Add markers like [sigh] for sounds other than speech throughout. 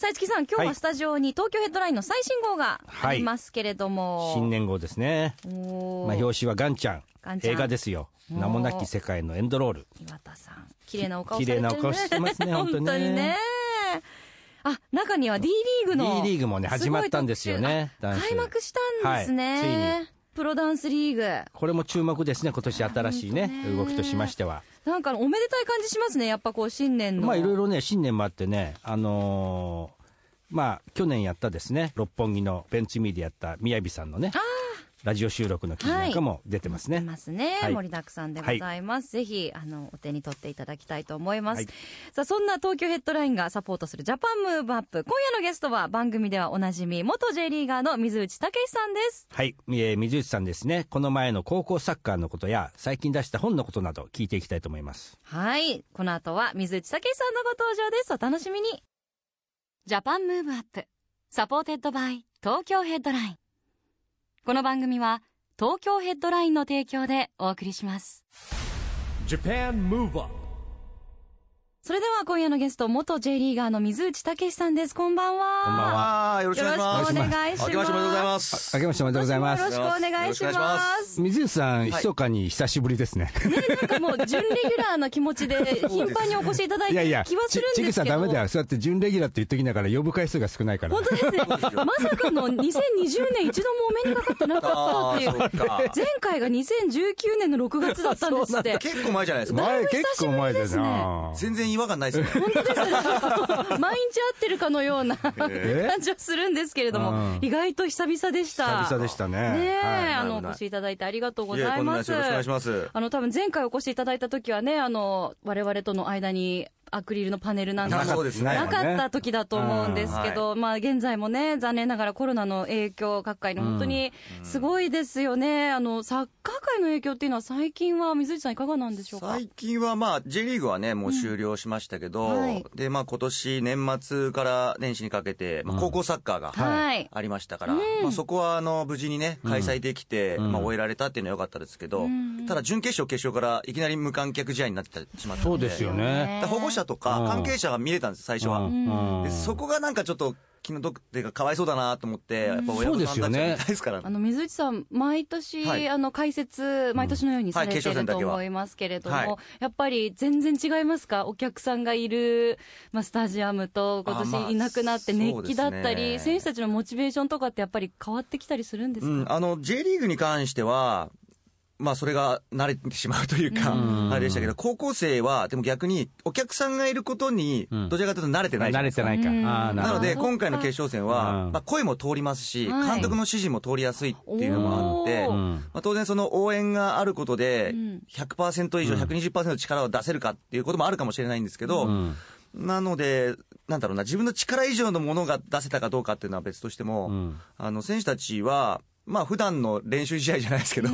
さあ、市木さん、今日ははいスタジオに東京ヘッドラインの最新号がありますけれども。新年号ですね。まあ表紙はガンちゃん。ゃん。映画ですよ。名もなき世界のエンドロール。岩田さん、綺麗なお顔されてるね。綺麗なお顔してますね [laughs] 本当にね。あ、中には D リーグの D リーグもね始まったんですよね。開幕したんですね。はいプロダンスリーグ。これも注目ですね今年新しいね。動きとしましてはなんかおめでたい感じしますね。やっぱこう新年の。まあいろいろね新年もあってねあのーまあ去年やったですね六本木のベンツミーでやった宮城さんのねラジオ収録の記事なんかも出てますね、出ますね、はい。盛りだくさんでございます、ぜひあのお手に取っていただきたいと思います、はい。さあそんな東京ヘッドラインがサポートするジャパンムーブアップ。今夜のゲストは番組ではおなじみ元 J リーガーの水内武さんです。はい、えー水内さんですね。この前の高校サッカーのことや最近出した本のことなど聞いていきたいと思います。はい。この後は水内猛さんのご登場です。お楽しみに。 Japan Move Up. Supported by Tokyo Headline この番組は東京ヘッドラインの提供でお送りします。それでは今夜のゲスト元 J リーガーの水内猛さんですこんばんはこんばんはよろしくお願いします。よろしくお願いします明けましておめでとうございます。明けましておめでとうございますよろしくお願いしま。ます水内さん、はい密かに久しぶりですねなんかもう準レギュラーな気持ちで頻繁にお越しいただいていやいやる気はするんちちぐですけど。さダメだよそうやって準レギュラーって言っときながら呼ぶ回数が少ないから本当ですね。まさかの2020年一度もお目にかかってなかったっていう。あ [laughs] ーそうか前回が2019年の6月だったんですって。結構前じゃないですか。前結構前だ久しぶりな全然違和感ないですね。毎日会ってるかのような感えじはするんですけれども、うん意外と久々でした。久々でしたねねえ、はいあの、お越しいただいてありがとうございます。よろしくお願いします。あの、多分前回お越しいただいた時はね、あの、我々との間にアクリルのパネルなんかあもなかった時だと思うんですけど、まあ現在もね、残念ながらコロナの影響、各界の本当にすごいですよね。あの、サッカー界の影響っていうのは最近は水内さんいかがなんでしょうか？最近はまあ J リーグはねもう終了しましたけど、うん。はい。でまあ今年年末から年始にかけて、まあ、高校サッカーがはい。ありましたから、うん。まあ、そこはあの無事にね開催できて、うん。まあ、終えられたっていうのは良かったですけど、うん。ただ準決勝決勝からいきなり無観客試合になってしまったので。そうですよね。保護者とかうん。関係者が見れたんです最初は、そこがなんかちょっと気の毒っていうかかわいそうだなと思って、やっぱ親そう御ですよね。さんたちですから。あの水内さん、毎年、はい。あの解説、毎年のようにされてると思いますけれども、はいやっぱり全然違いますか、お客さんがいる、まあ、スタジアムと、今あまあ年いなくなって、熱気だったり、そうですね。選手たちのモチベーションとかって、やっぱり変わってきたりするんですか、うん、あの J リーグに関しては、まあ、それが慣れてしまうというか、うん。あれでしたけど、高校生は、でも逆に、お客さんがいることにうん、どちらかというと慣れてないじゃ慣ないですか。れてないか。なので、今回の決勝戦は、うん。まあ、声も通りますし、はい。監督の指示も通りやすいっていうのもあって、まあ、当然その応援があることでうん、100%以上、120%力を出せるかっていうこともあるかもしれないんですけど、うん。なので、なんだろうな、自分の力以上のものが出せたかどうかっていうのは別としても、うん。あの選手たちは、まあ普段の練習試合じゃないですけど、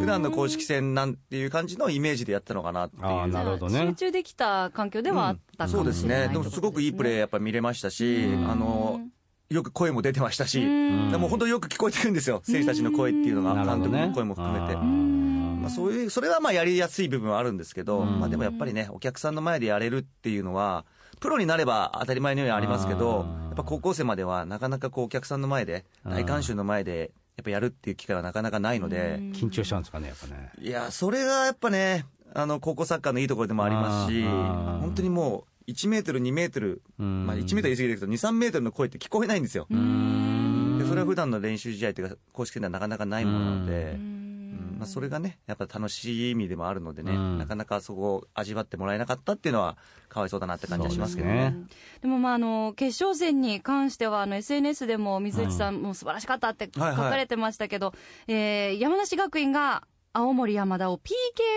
普段の公式戦なんていう感じのイメージでやったのかなっていう。あーなるほどね。集中できた環境ではあったかそうですもしれない、ね、でもすごくいいプレーやっぱ見れましたし、うん。あのよく声も出てましたし、うん。でも本当によく聞こえてくるんですよ、選手たちの声っていうのが、監督の声も含めて。まあ、そういうそれはまあやりやすい部分はあるんですけど、うん。まあ、でもやっぱりね、お客さんの前でやれるっていうのは、プロになれば当たり前のようにありますけどやっぱ高校生まではなかなかこうお客さんの前で、うん大観衆の前で、やっぱやるっていう機会はなかなかないので、緊張しちゃうんですかねやっぱね。いや、それがやっぱね、あの高校サッカーのいいところでもありますし、本当にもう、1メートル、2メートル、うん。まあ、1メートル言い過ぎですけど、2、3メートルの声って聞こえないんですよ。うん。でそれは普段の練習試合というか、公式戦ではなかなかないものなので、まあ、それがね、やっぱ楽しみでもあるのでね、うん。なかなかそこを味わってもらえなかったっていうのは、かわいそうだなって感じはしますけどね。ね。でもまああの決勝戦に関してはあの SNS でも水内さんも素晴らしかったって書はいはいかれてましたけど、えー山梨学院が青森山田を PK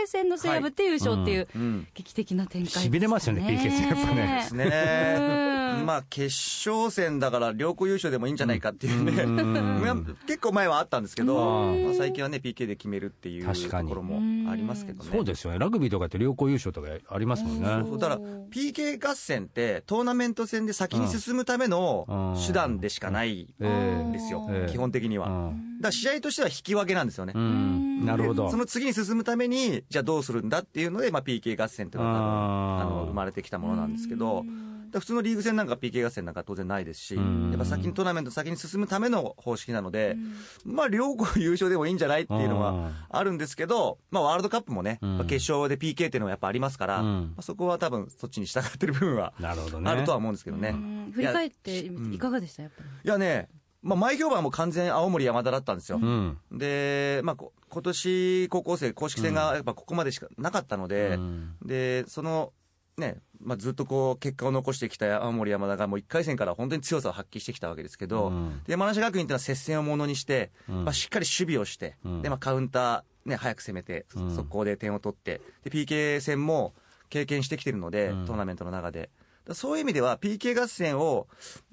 戦の末破って優勝っていう、うん。劇的な展開でしびれますよね PK 戦やっぱね。ですね。まあ、決勝戦だから、両校優勝でもいいんじゃないかっていうね、[laughs] まあ結構前はあったんですけど、うん。まあ、最近はね、PK で決めるっていうところもありますけどね。そうですよね。ラグビーとかって両校優勝とかありますもんね。そうだから PK 合戦ってトーナメント戦で先に進むための手段でしかないええ。んですよ、ええ。基本的には。だ試合としては引き分けなんですよね。うん。なるほど。でその次に進むために、じゃあどうするんだっていうので、まあ、PK 合戦っていうのは多分あの生まれてきたものなんですけど、普通のリーグ戦なんか PK 合戦なんか当然ないですし、やん。っぱ先にトーナメント先に進むための方式なので、まあ両校優勝でもいいんじゃないっていうのはあるんですけど、まあワールドカップもね、決勝で PK っていうのはやっぱありますから、そこは多分そっちに従ってる部分はあるとは思うんですけどね。うん。振り返っていかがでした？やっぱり。いやね、まあ前評判はもう完全青森山田だったんですよ。うん。で、まあ、こ今年高校生、公式戦がやっぱここまでしかなかったので、うん。でそのね、まあ、ずっとこう結果を残してきた青森山田がもう1回戦から本当に強さを発揮してきたわけですけど、うん。で山梨学院っていうのは接戦をものにして、うん。まあ、しっかり守備をして、うん。でまあ、カウンター、ね、早く攻めて、うん。速攻で点を取ってで PK 戦も経験してきてるので、うん。トーナメントの中で。そういう意味では PK 合戦を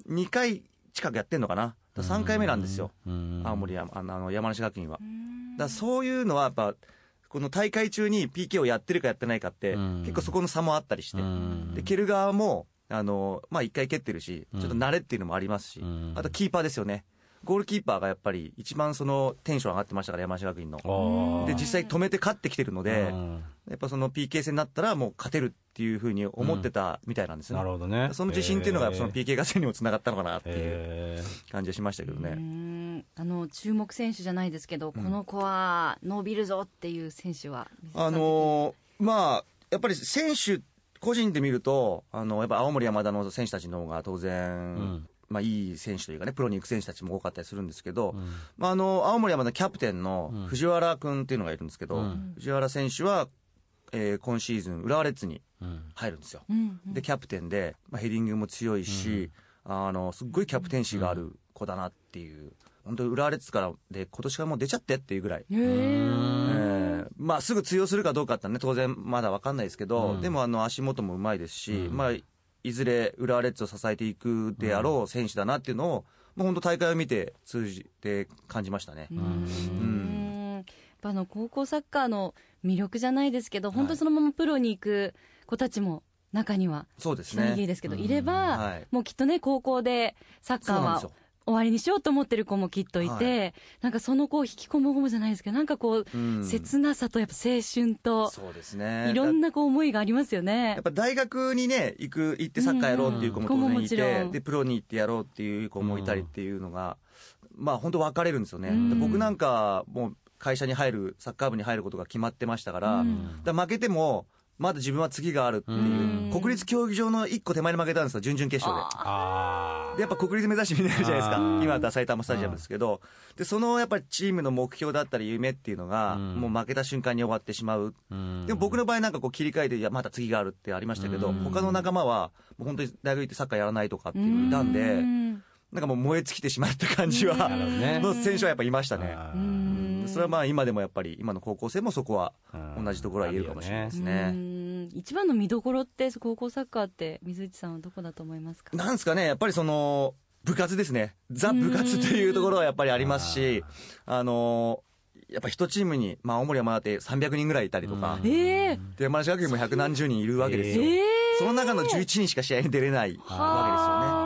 2回近くやってるのかな、だから3回目なんですよ、うん青森山あのあの山梨学院は。だからそういうのはやっぱこの大会中に PK をやってるかやってないかって、うん結構そこの差もあったりして、うんで蹴る側もあの、まあ、1回蹴ってるし、ちょっと慣れっていうのもありますし、うんあとキーパーですよね、ゴールキーパーがやっぱり一番そのテンション上がってましたから、山梨学院の。で実際止めて勝ってきてるので、うんやっぱその PK 戦になったら、もう勝てるっていうふうに思ってたみたいなんですね。なるほどね。その自信っていうのが、その PK 合戦にもつながったのかなっていうへ感じがしましたけどうね。ん。あの注目選手じゃないですけど、この子は伸びるぞっていう選手はあのーまあ、やっぱり選手、個人で見ると、あのやっぱ青森山田の選手たちの方が当然、ん。まあ、いい選手というかね、プロに行く選手たちも多かったりするんですけど、ん。まあ、あの青森山田のキャプテンの藤原君っていうのがいるんですけど、うん。藤原選手は、えー今シーズン、浦和レッズに入るんですよ。うんで、キャプテンで、まあ、ヘディングも強いし、あの、すっごいキャプテンシーがある子だなっていう、本当に浦和レッズからで、今年からもう出ちゃってっていうぐらい。えー。まあ、すぐ通用するかどうかってね、当然まだ分かんないですけど、うん。でもあの足元もうまいですし、うん。まあ、いずれ浦和レッズを支えていくであろう選手だなっていうのを、もう本当、大会を見て通じて感じましたね。うんぱあの高校サッカーの魅力じゃないですけど、本当そのままプロに行く子たちも中には、そうですね。ですけど、いれば、はいもうきっとね、高校でサッカーは。終わりにしようと思ってる子もきっといて、はなんかその子を引き込む子もじゃないですけど、なんかこう、うん切なさとやっぱ青春と、そうですね。いろんなこう思いがありますよねやっ。ぱ大学にね、行く、行ってサッカーやろうっていう子も当然いて、んで、プロに行ってやろうっていう子もいたりっていうのが、まあ本当分かれるんですよね。僕なんか、もう会社に入る、サッカー部に入ることが決まってましたから、うん。だ負けても、まだ自分は次があるっていう、うん。国立競技場の一個手前に負けたんですよ、準々決勝で。あでやっぱ国立目指してみんなやるじゃないですか今だったら埼玉スタジアムですけど。でそのやっぱりチームの目標だったり夢っていうのが、うん。もう負けた瞬間に終わってしまう。ーでも僕の場合なんかこう切り替えていやまた次があるってありましたけど、うん。他の仲間はもう本当に大学行ってサッカーやらないとかっていうのいたんで、うん。なんかもう燃え尽きてしまった感じは、の選手はやっぱいましたね。それはまあ今でもやっぱり今の高校生もそこはうん。同じところは言えるかもしれないですうね。ん。一番の見どころって高校サッカーって水内さんはどこだと思いますか？なんですかね、やっぱりその、部活ですね。ザ部活っていうところはやっぱりありますし、あの、やっぱ一チームに、まあ、青森山田って300人ぐらいいたりとか、ええで、山梨学院も百何十人いるわけですよ。ええその中の11人しか試合に出れないわはけですよね。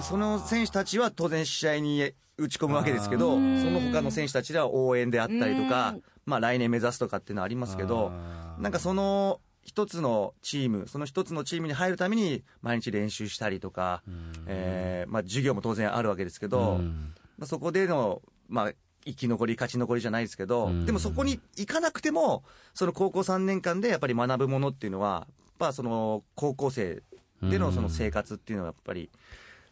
で、その選手たちは当然試合に打ち込むわけですけど、その他の選手たちでは応援であったりとかうん、まあ来年目指すとかっていうのはありますけど、なんかその一つのチーム、その一つのチームに入るために毎日練習したりとか、えーまあ授業も当然あるわけですけど、うん。まあ、そこでの、まあ、生き残り、勝ち残りじゃないですけど、うん。でもそこに行かなくても、その高校3年間でやっぱり学ぶものっていうのは、やっぱその高校生でのその生活っていうのはやっぱり、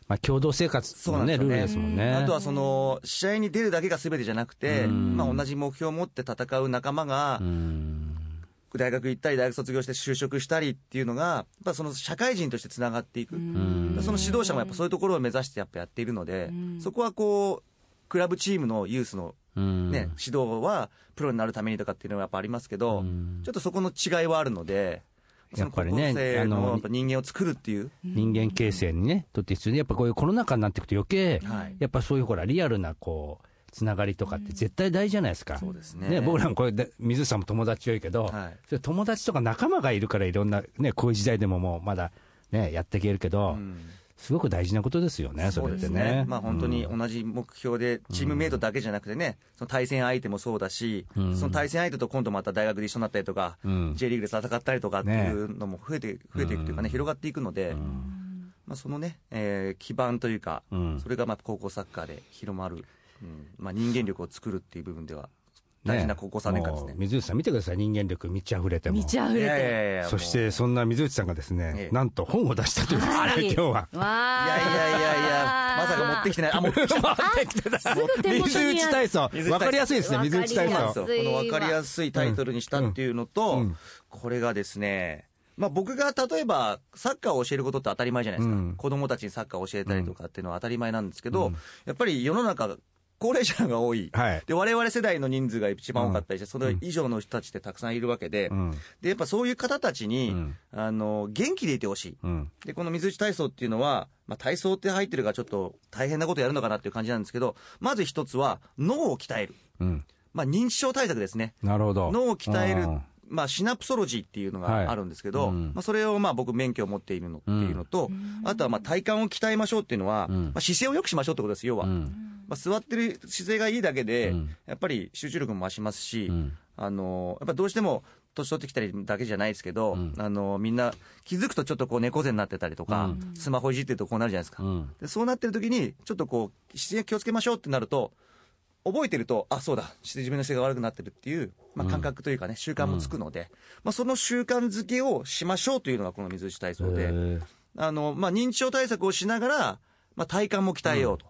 まあ、共同生活のね、ルールですもんね。あとはその試合に出るだけが全てじゃなくて、うん。まあ、同じ目標を持って戦う仲間がう、ん。大学行ったり、大学卒業して就職したりっていうのが、やっぱその社会人としてつながっていく。ん。その指導者もやっぱそういうところを目指してやっぱやっているので、うん。そこはこう、クラブチームのユースのうん。ね、指導はプロになるためにとかっていうのはやっぱありますけど、うん。ちょっとそこの違いはあるので、やっぱりねあの人間を作るっていう、人間形成にね、とって必要で、やっぱこういうコロナ禍になっていくと余計、はい。やっぱそういうほら、リアルなこう、つながりとかって絶対大事じゃないですか。そうですね。ね、僕らもこれで、水さんも友達多いけど、はい。それ友達とか仲間がいるからいろんな、ね、こういう時代でももうまだね、やっていけるけど、うんすごく大事なことですよね、それってそうですね。まあ、本当にうん。同じ目標で、チームメイトだけじゃなくてね、その対戦相手もそうだし、うん。その対戦相手と今度また大学で一緒になったりとか、うん。J リーグで戦ったりとかっていうのも増えて、増えていくというかね、うん。広がっていくので、うん。まあ、そのね、えー基盤というか、うん。それがまあ高校サッカーで広まる、うん。まあ、人間力を作るっていう部分では、大事な高校3年間ですね。水内さん見てください、人間力満ち溢れても。満ち溢れいやいて。やいやそして、そんな水内さんがですね、ええなんと本を出したというですね、今日は。わいやいやいやいや、まさか持ってきてない、あ、持ってきた。すぐ手元水にある。内体操。水内体操わかりやすいですね、水内体操。この分かりやすいタイトルにしたっていうのと、うんうんこれがですね、まあ、僕が例えばサッカーを教えることって当たり前じゃないですか、うん子供たちにサッカーを教えたりとかっていうのは当たり前なんですけど、うんやっぱり世の中、高齢者が多い、はい。で我々世代の人数が一番多かったりして、それ以上の人たちってたくさんいるわけで、うん。でやっぱそういう方たちに、うんあの元気でいてほしい。うん。で、この水内体操っていうのは、まあ、体操って入ってるからちょっと大変なことやるのかなっていう感じなんですけど、まず一つは脳を鍛える。うん。まあ、認知症対策ですね。なるほど。脳を鍛えるうん、まあ、シナプソロジーっていうのはいがあるんですけど、うんまあ、それをまあ僕、免許を持っているのっていうのと、あとはまあ体幹を鍛えましょうっていうのは、うんまあ、姿勢を良くしましょうってことです、要は。うん。まあ、座ってる姿勢がいいだけで、うんやっぱり集中力も増しますし、うんあのやっぱどうしても年取ってきたりだけじゃないですけど、うんあのみんな気づくとちょっとこう猫背になってたりとか、うんスマホいじってるとこうなるじゃないですか。うん。でそうなってる時に、ちょっとこう、姿勢気をつけましょうってなると、覚えてると、あ、そうだ、姿勢自分の姿勢が悪くなってるっていう、まあ、感覚というかね、習慣もつくので、まあ、その習慣づけをしましょうというのがこの水内体操で、あの、まあ、認知症対策をしながら、まあ、体幹も鍛えようと。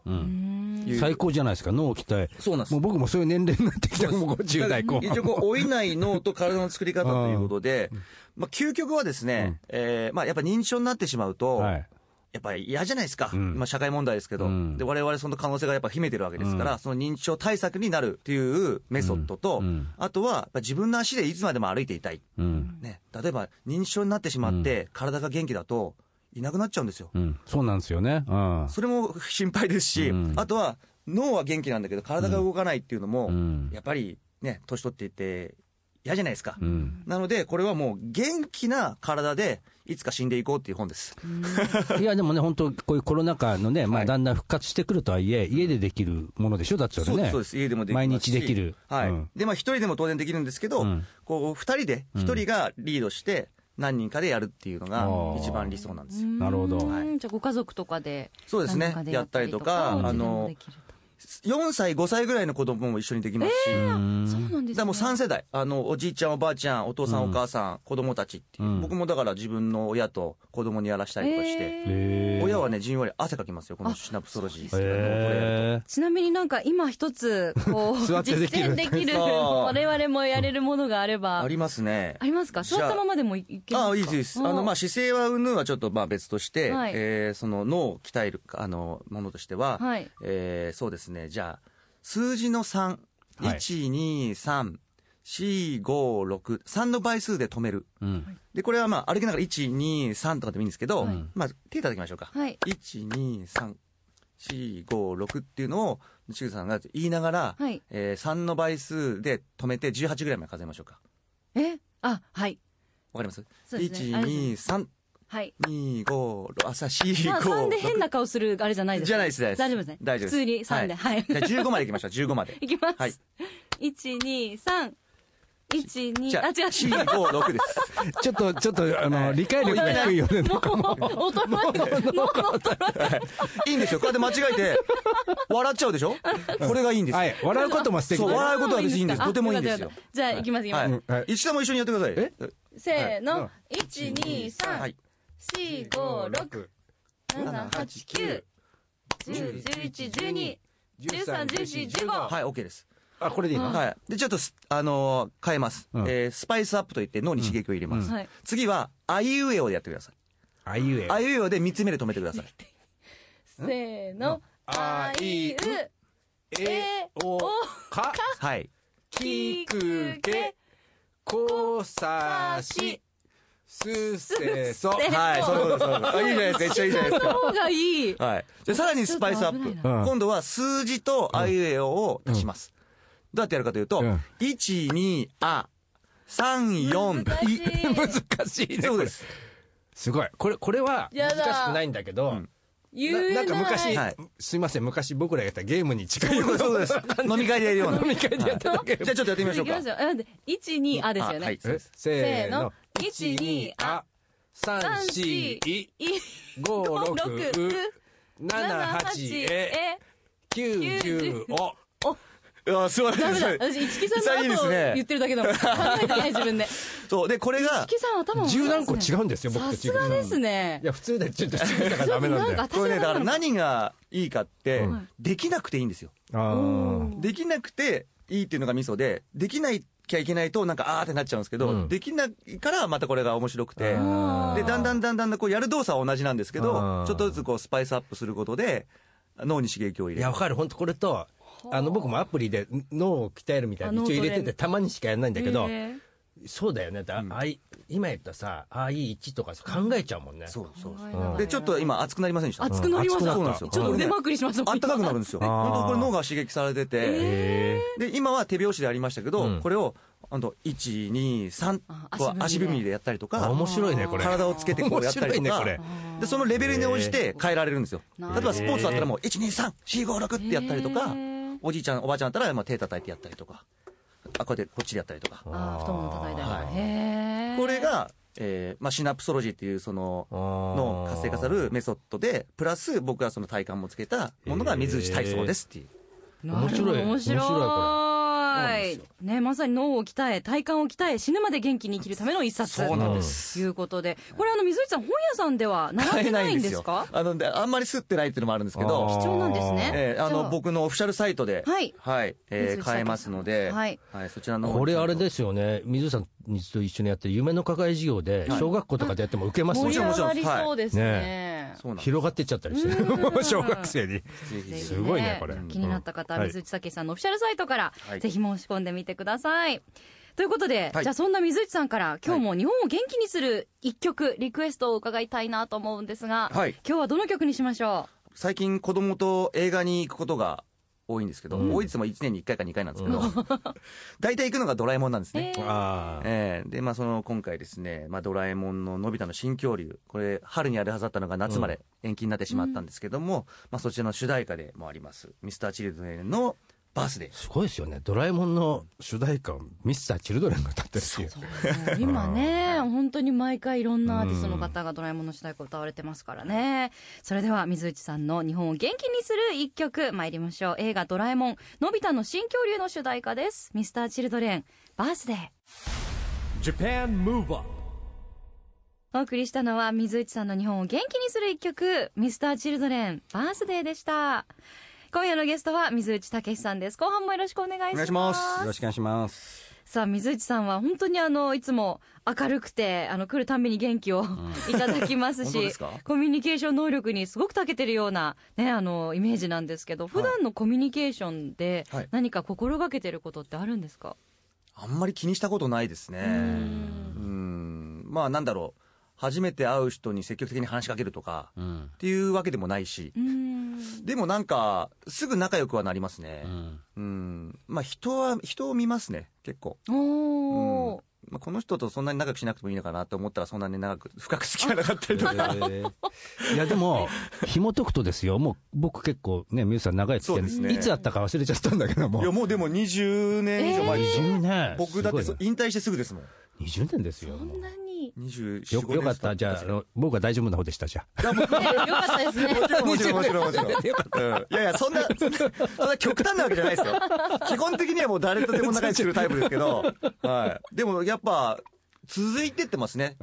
最高じゃないですか、脳を鍛え。そうなんです。もう僕もそういう年齢になってきたもう50代後半。一応こう、老いない脳と体の作り方ということで、まあ、究極はですね、えーまあ、やっぱ認知症になってしまうと、はい。やっぱり嫌じゃないですか、うん。今、社会問題ですけど、うん。で我々その可能性がやっぱ秘めてるわけですから、うん。その認知症対策になるっていうメソッドと、あとは自分の足でいつまでも歩いていたい、うん。ね、例えば認知症になってしまって、体が元気だと、いなくなっちゃうんですよ。うん。そうなんですよね。うん。それも心配ですし、うんあとは脳は元気なんだけど、体が動かないっていうのも、うんやっぱりね、年取っていって嫌じゃないですか。うん。なので、これはもう元気な体で、いつか死んでいこうっていう本です。いや、[laughs] でもね、本当こういうコロナ禍のね、まあ、はいだんだん復活してくるとはいえ、家でできるものでしょ？だってそれね。そうです、そうです。家でもでき毎日できるはい。うんで、まあ、一人でも当然できるんですけど、うんこう、二人で、一人がリードして、何人かでやるっていうのが一番理想なんですよ。なるほど。うん。じゃあご家族とかで。そうですね。やったりとかあの4歳、5歳ぐらいの子供も一緒にできますし、うん。そうなんですね。だからもう3世代、あの、おじいちゃん、おばあちゃん、お父さん、お母さん、子供たちっていう、うん。僕もだから自分の親と子供にやらしたりとかして、へー。親はね、じんわり汗かきますよ、このシナプソロジー。っていうのをこれ。やるへちなみになんか今一つ、こう、[laughs] 座ってできる。実践できる、我々もやれるものがあれとば。ありますね。ありますか？座ったままでもいいけますか？ああ、いいです、いいです。あの、まあ、姿勢はうんぬんはちょっと、まあ、別として、はい。えーその脳を鍛える、あの、ものとしては、はい。えーそうですね、じゃあ、数字の3、はい1、2、3、4、5、6、3の倍数で止める。うん。で、これはまあ、歩きながら1、2、3とかでもいいんですけど、はいまあ、手いただきましょうか。はい。1、2、3、4、5、6っていうのを、ちぐさんが言いながら、はいえー3の倍数で止めて18ぐらいまで数えましょうか。え？あ、はい。わかります？そうですね ?1、2、3、はい。2、5、6、朝4、5、3で変な顔するあれじゃないですかじゃないです、大大丈夫ですね。大丈夫です。普通に3で。はい。じゃあ15までいきましょう、15まで。いきます。はい1、2、3。1、2、じゃあ、あ、違う違う。4、5、6です。[laughs] ちょっと、ちょっと、あの、理解力が低いよね。もう、衰えてる。もう衰えてる。いいんですよ。こうやって間違えて、笑っちゃうでしょこれがいいんですよ。はい。笑うことも素敵そう、だ笑うことは別にいいんです。あとてもいいんですよじゃあ、いきます、いきます。はいうんはい。石田も一緒にやってください。えせーはいの。1、2、3、はい。4、5、6、7、8、9、10、11、12、13、14、15。はい、OK です。あ、これでいいの？はい。で、ちょっとす、あのー変えます。うんえースパイスアップといって脳に刺激を入れます。うんはい。次は、あいうえおでやってください。あいうえ。あいうえおで3つ目で止めてください。せーの。ああいう。えおかはい。きくけこさしすせそはい、そういうことです。あいいじゃないですか。めっちゃいいじゃないですか。方がいい。はい。で、さらにスパイスアップ。今度は数字とあいうえおを足します。どうやってやるかというと、うん1、2、あ、3、4、い。難しいねそうです。すごいこれこれは難しくないんだけど、ななんか昔、はいすいません昔僕らがやったゲームに近いようなそうです。飲み会でやるような。飲み会でやっただけじゃあちょっとやってみましょうかいきま。しょう。あで一二あですよね。あはいえせーのせーの12あ三四いい五六六七八え九十おいや、すごいダメだ。です。私一木さんの後言ってるだけだもん。考えてない自分で。[laughs] そう。で、これが一、木さん頭十何個違うんですよ僕とさすがですねい。や普通でちょっと違ったからダメなんだよこれね、だから何がいいかってうん、できなくていいんですよ。できなくていいっていうのがミソで、できないきゃいけないと、なんかあーってなっちゃうんですけど、うん。できないからまたこれが面白くて、あー。で、だんだんだんだんこうやる動作は同じなんですけあどー、ちょっとずつこうスパイスアップすることで、脳に刺激を入れる。いやわかる。本当これとあ。の僕もアプリで脳を鍛えるみたいなあ一応入れて脳トレてたまにしかやらないんだけどへー。そうだよね。だあい今言ったさあいい1とかさ考えちゃうもんね。そうそうそう。うん。で、ちょっと今熱くなりませんでした？熱くなりました。うん。そうなんですよ。ちょっと腕まくりしました。あったかくなるんですよ。本当これ脳が刺激されてて、へで、今は手拍子でありましたけど、うん。これを、あの、1、2、3あ、こう足足踏みでやったりとか、面白いねこれ。体をつけてこうやったりとか、面白いねこれ。で、そのレベルに応じて変えられるんですよ。例えばスポーツだったらもう、1、2、3、4、5、6ってやったりとかおじいちゃん、おばあちゃんだったらまあ手叩いてやったりとか、あ、こうやってこっちでやったりとか。あー太もも叩いたりとか。はいこれ、が、えーまあ、シナプソロジーっていうその、の活性化されるメソッドで、プラス僕はその体幹もつけたものが水内体操ですっていう。面白いなるほど面面白い白いなんですよ。ね、まさに脳を鍛え、体幹を鍛え、死ぬまで元気に生きるための一冊。そうなんです。ということで、これあの、水内さん、本屋さんでは習ってないんですか？あの、であんまり吸ってないっていうのもあるんですけど、貴重なんですね。えーあの、僕のオフィシャルサイトで、はい。えー水内買えますので、はい。そちらのこれあれですよね。水さんと一緒にやってる夢の課外授業ではい。小学校とかでやっても受けますね。もちろん上がりそうですね。広がっていっちゃったりして。うん。[laughs] 小学生に。すごいねこれ。気になった方は、はい。水内武さんのオフィシャルサイトから、はい。ぜひ申し込んでみてください。ということで、はい。じゃあそんな水内さんから、今日も日本を元気にする一曲、リクエストを伺いたいなと思うんですが、はい。今日はどの曲にしましょ最近子供と映画に行くことが多いんですけど、うん。多いですも1年に1回か2回なんですけど、[laughs] 大体行くのがドラえもんなんですう。ね。えー。ああええで、まあ、その、今回ですね、まあ、ドラえもんののび太の新恐竜、これ、春にあるはずだったのが夏まで延期になってしまったんですけども、まあ、そちらの主題歌でもあります、ミスターチルドレンのバースデー。すごいですよねドラえもんの主題歌をミスターチルドレンが歌ってるっていうもう今ね、本当に毎回いろんなアーティストの方がドラえもんの主題歌を歌われてますからね。それでは水内さんの日本を元気にする一曲参りましょう。映画ドラえもん、のび太の新恐竜の主題歌です。ミスターチルドレン、バースデー。Japan Move Up お送りしたのは水内さんの日本を元気にする一曲、ミスターチルドレン、バースデーでした。今夜のゲストは水内武さんです。後半もよろしくお願いします。お願いしますよろしくお願いしますさあ、水内さんは本当にあの、いつも明るくて、あの、来るたんびに元気をいただきますし [laughs] コミュニケーション能力にすごく長けてるような、ね、あの、イメージなんですけど、普段のコミュニケーションではい何か心がけてることってあるんですか、あんまり気にしたことないですね。うん。まあ、なんだろう。初めて会う人に積極的に話しかけるとか、うんっていうわけでもないしう、ん。でもなんか、すぐ仲良くはなりますねう。んうん。まあ、人は、人を見ますね、結構。おー。まあ、この人とそんなに長くしなくてもいいのかなと思ったら、そんなに長く、深く付き合わなかったりとか。えーいやでも [laughs] 紐解くとですよもう僕結構ねミュウさん長い付き合いねいつあったか忘れちゃったんだけどもいや、もうでも20年以上前ですよ。20年僕だって引退してすぐですもん。20年ですよそんなに。24、よ5よかったじゃああの僕は大丈夫な方でしたじゃあね、よかったですね。もちろんもちろんもちろん。うんいやいや、そんな、そんな、極端なわけじゃないですよ。基本的にはもう誰とでも仲良くするタイプですけど、はい。でもやっぱ、続いてってますね。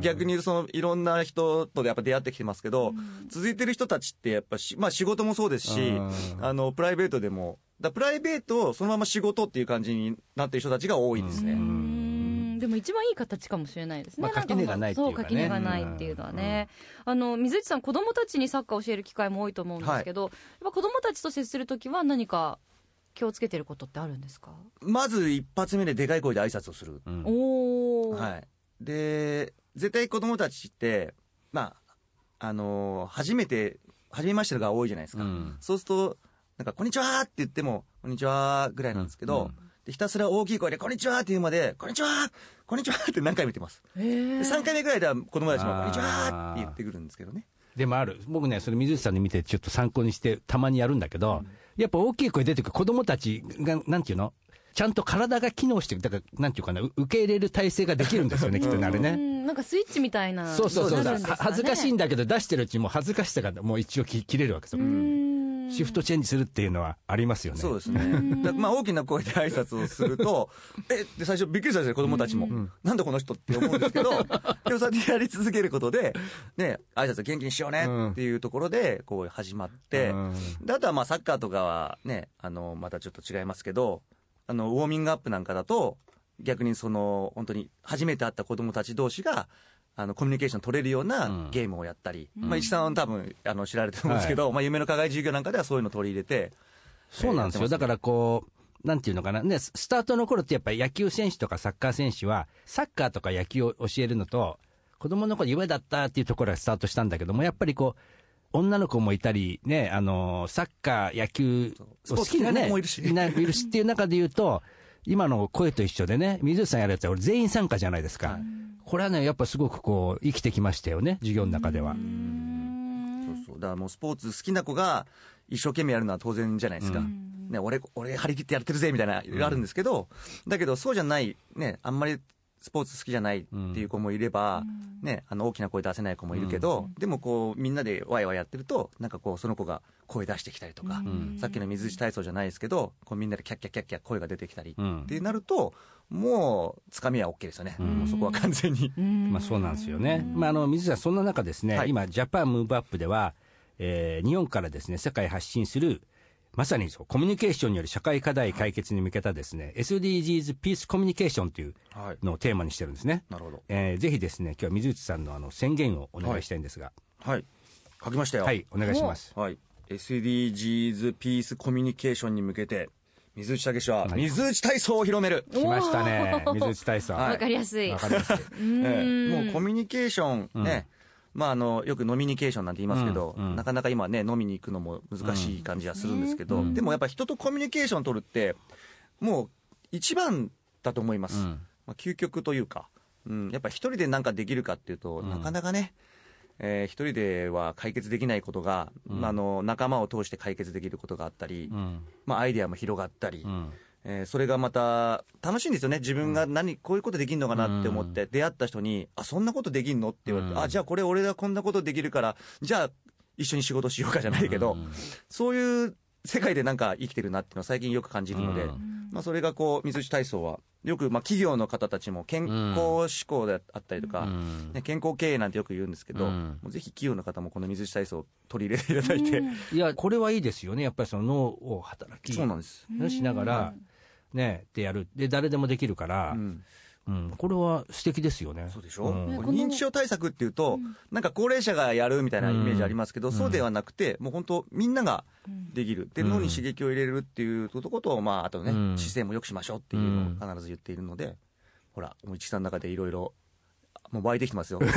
逆にそのいろんな人とやっぱ出会ってきてますけど、続いてる人たちってやっぱし、まあ仕事もそうですしうん、あの、プライベートでも、だプライベートをそのまま仕事っていう感じになってる人たちが多いですね。うんんでも一番いい形かもしれないですね。まあ垣根がないっていうかねそう、垣根がないっていうのはね。あの、水内さん、子供たちにサッカーを教える機会も多いと思うんですけど、やっぱ子供たちと接するときは何か気をつけてることってあるんですか、まず一発目ででかい声で挨拶をする。うんおー。はい。で、絶対子供たちって、まあ、あのー初めて、初めましてのが多いじゃないですか。うんそうすると、なんか、こんにちはって言っても、こんにちはぐらいなんですけど、うんでひたすら大きい声で、こんにちはって言うまで、こんにちはこんにちは [laughs] って何回も言ってます。へーで3回目ぐらいでは子供たちも、こんにちはって言ってくるんですけどね。でもある、僕ね、それ水内さんに見て、ちょっと参考にして、たまにやるんだけど、やっぱ大きい声出てくる子供たちが、なんていうの？ちゃんと体が機能してる、だから、なんていうかな、う受け入れる体制ができるんですよね、きっとね、あれね。うん、なんかスイッチみたいな。そうそうそう、ねは恥ずかしいんだけど、出してるうちにもう恥ずかしさがもう一応き切れるわけですよ。うんシフトチェンジするっていうのはありますよね。そうですね。だまあ大きな声で挨拶をすると、えで最初びっくりしたんですよ、子供たちも。なんだこの人って思うんですけど、[laughs] でもそうやってやり続けることで、ね、挨拶元気にしようねっていうところで、こう始まって、うんであとはまあサッカーとかはね、あの、またちょっと違いますけど、あの、ウォーミングアップなんかだと、逆にその、本当に初めて会った子供たち同士が、あの、コミュニケーション取れるよううん。なゲームをやったり、まあ、石さんは多分、あの、知られてると思うんですけど、まあ、夢の課外授業なんかではそういうのを取り入れて、そうなんですよ。えーすね。だからこう、なんていうのかな、ね、ススタートの頃ってやっぱり野球選手とかサッカー選手は、サッカーとか野球を教えるのと、子供の頃夢だったっていうところがスタートしたんだけども、やっぱりこう、女の子もいたり、ね、あの、サッカー、野球を好きなね、いるし。ないるしっていう中で言うと、今の声と一緒でね、水内さんやるやつは俺全員参加じゃないですか。はいこれはね、やっぱすごくこう、生きてきましたよね、授業の中では。そうそう。だからもうスポーツ好きな子が一生懸命やるのは当然じゃないですか。ね、俺、俺張り切ってやってるぜみたいな、あるんですけど、だけどそうじゃない、ね、あんまりスポーツ好きじゃないっていう子もいれば、ね、あの大きな声出せない子もいるけど、でもこうみんなでワイワイやってると、なんかこうその子が声出してきたりとか、さっきの水内体操じゃないですけど、こうみんなでキャッキャッキャッキャ声が出てきたり、うんってなると、もうつかみは OK ですよね。もうそこは完全に。まあそうなんですよね。まああの、水谷さん、そんな中ですね、はい。今、ジャパンムーブアップでは、えー日本からですね、世界へ発信する、まさにそう、コミュニケーションによる社会課題解決に向けたですね、SDGs ピースコミュニケーションというはい。のをテーマにしてるんですね。なるほど。えーぜひですね、今日は水内さんのあの宣言をお願いしたいんですが、はい。書きましたよ。はい、お願いします。はい。SDGs ピースコミュニケーションに向けて、水内武は、はい水内体操を広める。来ましたね、水内体操。はいわかりやすい。わかります。[laughs] ええもうコミュニケーションね、まああの、よく飲みニケーションなんて言いますけど、うんうん。なかなか今ね、飲みに行くのも難しい感じはするんですけど、うん。でもやっぱ人とコミュニケーション取るって、もう一番だと思います。うん。まあ、究極というか、うん、やっぱ一人で何かできるかっていうと、ん。なかなかね、えー一人では解決できないことが、うん。まああの仲間を通して解決できることがあったり、うん。まあ、アイデアも広がったり、うんえーそれがまた楽しいんですよね、自分が何、こういうことできるのかなって思って、出会った人に、あそんなことできんのって言われて、うん。あじゃあこれ、俺がこんなことできるから、じゃあ一緒に仕事しようかじゃないけど、うん。そういう世界でなんか生きてるなっていうのを最近よく感じるので、うん。まあ、それがこう水内体操は、よくまあ企業の方たちも健康志向であったりとか、うん。ね、健康経営なんてよく言うんですけど、うん。もうぜひ企業の方もこの水内体操を取り入れていただいて、いや、これはいいですよね。やっぱりその脳を働きそうなんです。しながら、ね、でやる。で、誰でもできるから、うん。うん、これは素敵ですよね。そうでしょ、ん。ねこれ認知症対策っていうと、なんか高齢者がやるみたいなイメージありますけど、うん。そうではなくて、もう本当、みんなができる、でうん。脳に刺激を入れるっていうことと、まあ、あとね、うん。姿勢も良くしましょうっていうのを必ず言っているので、ほら、もう市さんの中でいろいろ、もう湧いてきてますよ。[laughs] これ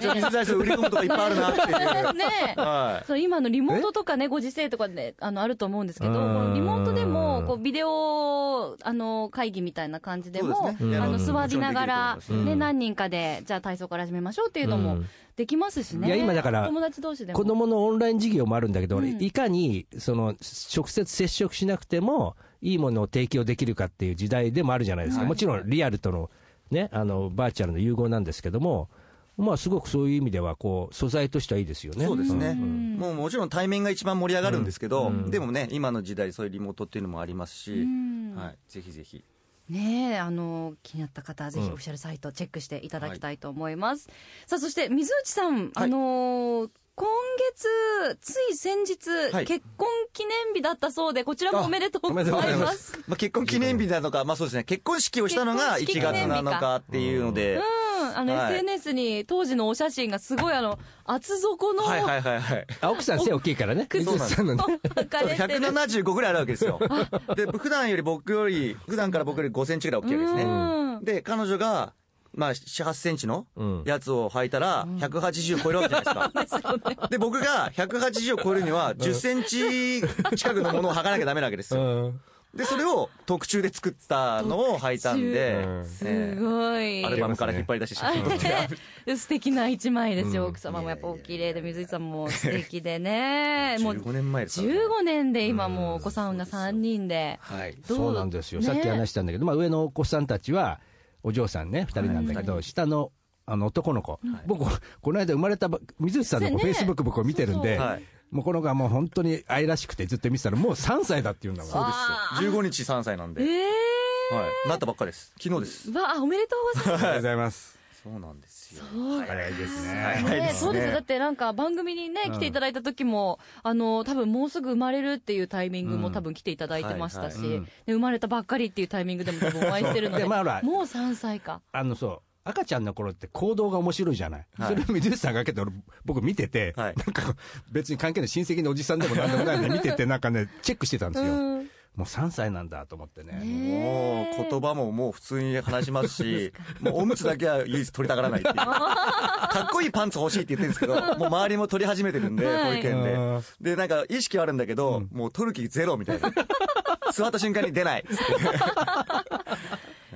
ちょっと水体操売り込むとこいっぱいあるなっていう。ねえ。はい。そう今のリモートとかね、ご時世とかであのあると思うんですけど、リモートでもこうビデオあの会議みたいな感じでも、ですね。あのうん。座りながら、ね、うん。何人かで、じゃあ体操から始めましょうっていうのもうん。できますしね、いや今だから友達同士でも。子供のオンライン授業もあるんだけど、うん。いかにその直接接触しなくてもいいものを提供できるかっていう時代でもあるじゃないですか、はい。もちろんリアルとの,、ね、あのバーチャルの融合なんですけども、まあ、すごくそういう意味ではこう素材としてはいいですよね。そうですね、ん。もうもちろん対面が一番盛り上がるんですけど、うん。でもね、今の時代、そういうリモートっていうのもありますし、うん。はい、ぜひぜひ。ねえ、あの、気になった方はぜひうん。オフィシャルサイトチェックしていただきたいと思います。さあ、そして水内さん、はい。あのー今月、つい先日、はい。結婚記念日だったそうで、こちらもおめでとうございあおめでとうございま。ます。まあ、結婚記念日なのか、まあそうですね、結婚式をしたのが1結婚式記念月日かなのか。っていうので、うん、あの、はい。SNS に当時のお写真がすごいあの、厚底の、はいはいはいはい。あ奥さん背大きいからね。靴水内さんのね。履かれてる。175ぐらいあるわけですよ。で、普段より僕より、普段から僕より5センチぐらい大きいわけですうん。ね。で、彼女が、まあ、7、8センチのうん。やつを履いたら、180超えるわけじゃないですか。で、僕が180を超えるには、10センチ近くのものを履かなきゃダメなわけですよ。うん。で、それを特注で作ったのを履いたんでうん、すごい。アルバムから引っ張り出して写真撮っ [laughs] 素敵な一枚ですよ、うん。奥様もやっぱお綺麗で水井さんも素敵でね。もう15年前ですからね。15年で今もうお子さんが3人で。はい。どそうなんですよ、ねさっき話したんだけど、まあ、上のお子さんたちはお嬢さんね2人なんだけど、下のあの男の子、僕この間生まれたば水内さんの子ねフェイスブック僕見てるんで、はい。もうこの子はもう本当に愛らしくてずっと見てたらもう3歳だって言うんだもん。そうあです。よ。15日3歳なんで。えはい。なったばっかです。昨日です。ー、わあおめでとうございます。ありがとうございますそうなんですよ。早いですね、ね。そうですよ。だってなんか番組にね来ていただいた時も、あの多分もうすぐ生まれるっていうタイミングも多分来ていただいてましたし、生まれたばっかりっていうタイミングでも多分お会いしてるので。[laughs] もう3歳か。あのそう。赤ちゃんの頃って行動が面白いじゃない、はいそれを水内さんがけて俺僕見てて、はい。なんか別に関係ない親戚のおじさんでもなんでもないのに見ててなんかねチェックしてたんですよ、うんもう3歳なんだと思ってね。もう言葉ももう普通に話しますし、もうおむつだけは唯一取りたがらないっていう。[laughs] かっこいいパンツ欲しいって言ってるんですけど、もう周りも取り始めてるんで、はい。保育園うん。で。で、なんか意識はあるんだけど、もう取る気ゼロみたいな。座った瞬間に出ない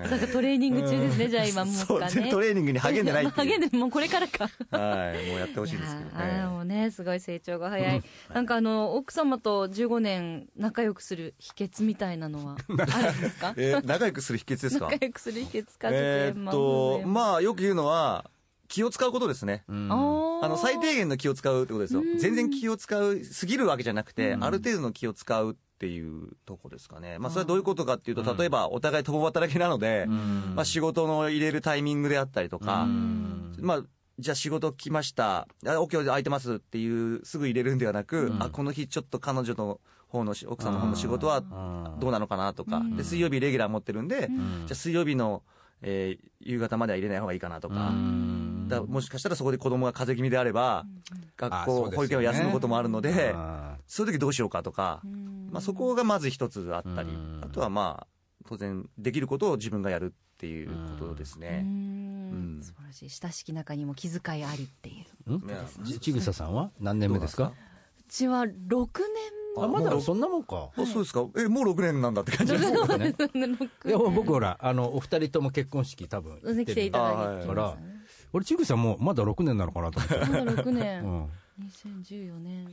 っつって。なんかトレーニング中ですね、じゃあ今もそううかね。トレーニングに励んでない。励んで、もうこれからか。はい、もうやってほしいいですけどね。もうね、すごい成長が早い。なんかあの、奥様と15年仲良くする秘訣みたいなのは [laughs] あるんですか？えー仲良くする秘訣ですか？仲良くする秘訣か？えーっと、まあよく言うのは、気を使うことですね。うんああの、最低限の気を使うってことですようん。全然気を使う、すぎるわけじゃなくて、うんある程度の気を使うっていうとこですかね。まあ、それはどういうことかっていうと、例えば、お互い共働きなので、うん。まあ、仕事の入れるタイミングであったりとかう、ん。まあ、じゃあ仕事来ました、あ、OK 空いてますっていう、すぐ入れるんではなく、うん。あ、この日ちょっと彼女の方のし、奥さんの方の仕事はうん。どうなのかなとか、うん。で、水曜日レギュラー持ってるんで、うん。じゃあ水曜日の、えー夕方までは入れない方がいいかなとか、うんだもしかしたらそこで子供が風邪気味であれば、学校、保育園を休むこともあるので、あそういう時どうしようかとか、まあ、そこがまず一つあったりうん、あとはまあ、当然、できることを自分がやるっていうことですうね。ん。うん。素晴らしい。親しき中にも気遣いありっていう。ーん？いやちちぐささんは？何年目ですか？うちは6あまだそんなもんか。あそうですか。え、もう6年なんだって感じです。ね年。[laughs] いや僕ほらあのお二人とも結婚式多分行ってる来ていただいてあはい。から俺ちぐさもまだ6年なのかなと思って、まだ6う年。[laughs] ん2014年。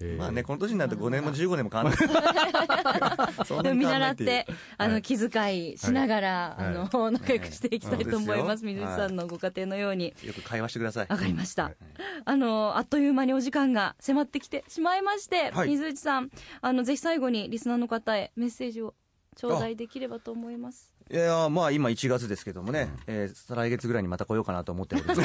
えーまあね、この年になると5年も15年も変わらない。[laughs] 見習ってあの、気遣いしながら、はいあの、仲良くしていきたいと思います。水内さんのご家庭のように。よく会話してください。わかりました。あの、あっという間にお時間が迫ってきてしまいまして、はい水内さん、あの、ぜひ最後にリスナーの方へメッセージを頂戴できればと思います。いやまあ今1月ですけどもね、えー再来月ぐらいにまた来ようかなと思っております。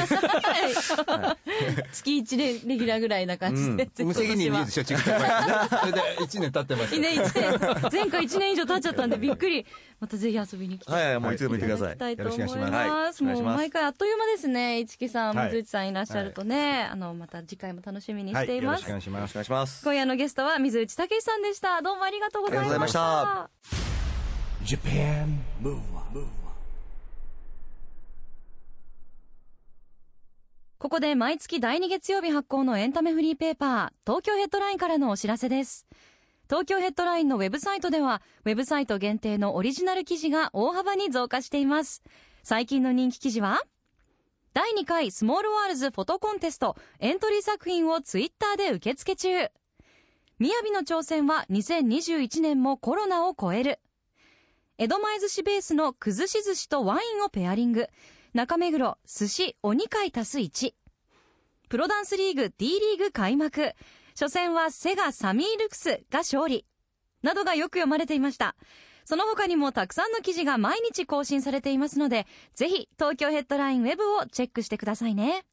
月1でレギュラーぐらいな感じで、ぜひ無責任にそれで1年経ってますはね、一年、前回1年以上経っちゃったんでびっくり。またぜひ遊びに来て。はいはい、もういつでも言ってください。たいと思います。よろしくお願いしますはいもう毎回あっという間ですね。市木さん、はい松内さんいらっしゃるとね、あの、また次回も楽しみにしています。はい、よろしくお願いしよろしくますお願いします。今夜のゲストは水内武さんでした。どうもありがとうございました。Japan Move Up ここで毎月第2月曜日発行のエンタメフリーペーパー、東京ヘッドラインからのお知らせです。東京ヘッドラインのウェブサイトでは、ウェブサイト限定のオリジナル記事が大幅に増加しています。最近の人気記事は第2回スモールワールズフォトコンテストエントリー作品をツイッターで受付中。みやびの挑戦は2021年もコロナを超える。江戸前寿司ベースの崩し寿司とワインをペアリング。中目黒寿司鬼会足す1。プロダンスリーグ D リーグ開幕。初戦はセガサミールクスが勝利。などがよく読まれていました。その他にもたくさんの記事が毎日更新されていますので、ぜひ東京ヘッドラインウェブをチェックしてくださいね。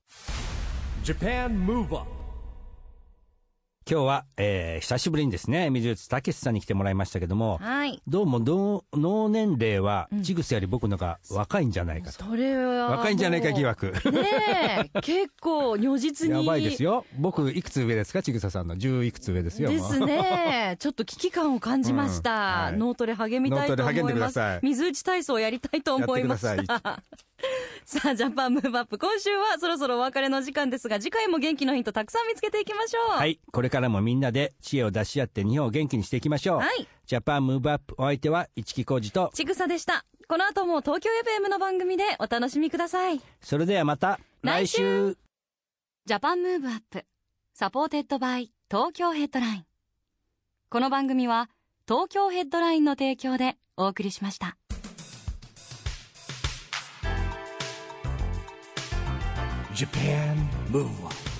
今日は、えー久しぶりにですね、水内武さんに来てもらいましたけども、はい。どうも脳脳年齢は、ちぐさより僕のが若いんじゃないかと。それは。若いんじゃないか疑惑。ねえ、[laughs] 結構如実に。やばいですよ。僕、いくつ上ですか？ちぐささんの。10いくつ上ですよ。ですね。ちょっと危機感を感じました。う [laughs] んはい脳トレ励みたいと思います。水内体操やりたいと思いました。[laughs] さあ、ジャパンムーブアップ。今週はそろそろお別れの時間ですが、次回も元気のヒントたくさん見つけていきましょう。はい。これからもみんなで知恵を出し合って日本を元気にしていきましょう。はいジャパンムーブアップお相手は市木浩二と、ちぐさでした。この後も東京 FM の番組でお楽しみください。それではまた来週 Japan Move Up. Supported by Tokyo Headline.この番組は東京ヘッドラインの提供でお送りしました。Japan Move Up